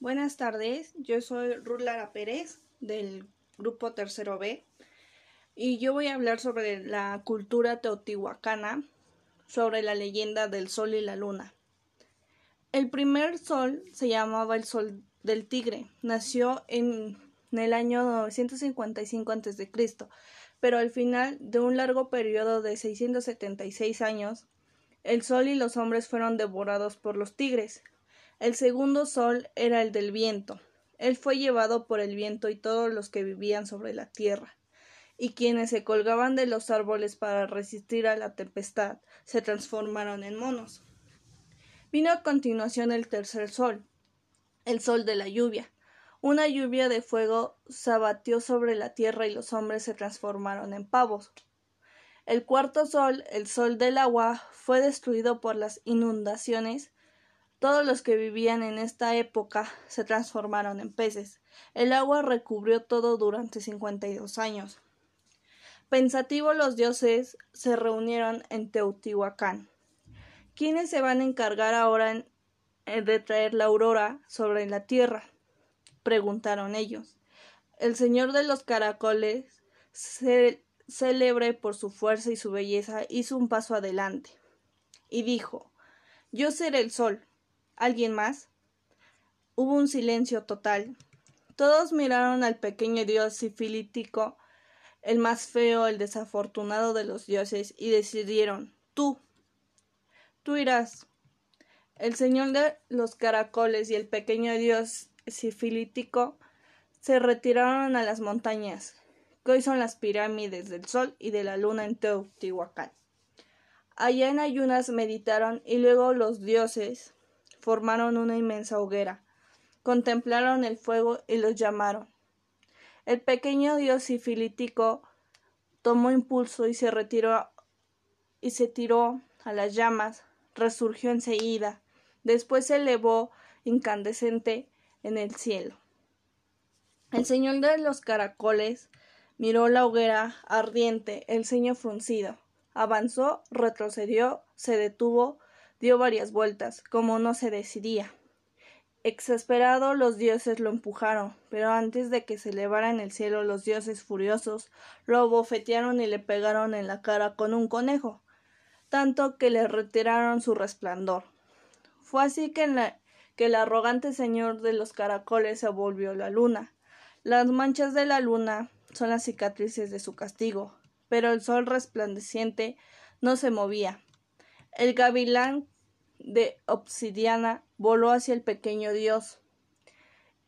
Buenas tardes, yo soy Ruth Pérez del grupo Tercero B y yo voy a hablar sobre la cultura teotihuacana, sobre la leyenda del sol y la luna. El primer sol se llamaba el sol del tigre, nació en, el año 955 a.C., pero al final de un largo periodo de 676 años, el sol y los hombres fueron devorados por los tigres, el segundo sol era el del viento. Él fue llevado por el viento y todos los que vivían sobre la tierra. Y quienes se colgaban de los árboles para resistir a la tempestad se transformaron en monos. Vino a continuación el tercer sol, el sol de la lluvia. Una lluvia de fuego se abatió sobre la tierra y los hombres se transformaron en pavos. El cuarto sol, el sol del agua, fue destruido por las inundaciones todos los que vivían en esta época se transformaron en peces. El agua recubrió todo durante cincuenta y dos años. Pensativos los dioses se reunieron en Teotihuacán. ¿Quiénes se van a encargar ahora de traer la aurora sobre la tierra? preguntaron ellos. El señor de los caracoles, célebre por su fuerza y su belleza, hizo un paso adelante y dijo Yo seré el sol. ¿Alguien más? Hubo un silencio total. Todos miraron al pequeño dios sifilítico, el más feo, el desafortunado de los dioses, y decidieron tú. Tú irás. El señor de los caracoles y el pequeño dios sifilítico se retiraron a las montañas, que hoy son las pirámides del sol y de la luna en Teotihuacán. Allá en ayunas meditaron y luego los dioses formaron una inmensa hoguera, contemplaron el fuego y los llamaron. El pequeño dios sifilítico tomó impulso y se retiró y se tiró a las llamas, resurgió enseguida, después se elevó incandescente en el cielo. El señor de los caracoles miró la hoguera ardiente, el ceño fruncido, avanzó, retrocedió, se detuvo, dio varias vueltas, como no se decidía. Exasperado los dioses lo empujaron, pero antes de que se elevara en el cielo los dioses furiosos lo bofetearon y le pegaron en la cara con un conejo, tanto que le retiraron su resplandor. Fue así que, que el arrogante señor de los caracoles se volvió la luna. Las manchas de la luna son las cicatrices de su castigo, pero el sol resplandeciente no se movía. El gavilán de obsidiana voló hacia el pequeño dios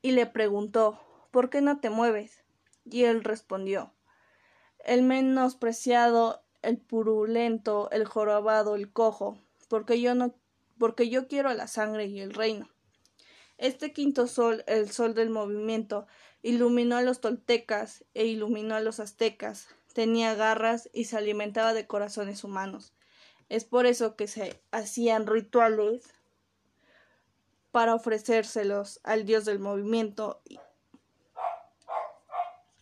y le preguntó ¿Por qué no te mueves? Y él respondió El menospreciado, el purulento, el jorobado, el cojo, porque yo no porque yo quiero la sangre y el reino. Este quinto sol, el sol del movimiento, iluminó a los toltecas e iluminó a los aztecas. Tenía garras y se alimentaba de corazones humanos. Es por eso que se hacían rituales para ofrecérselos al dios del movimiento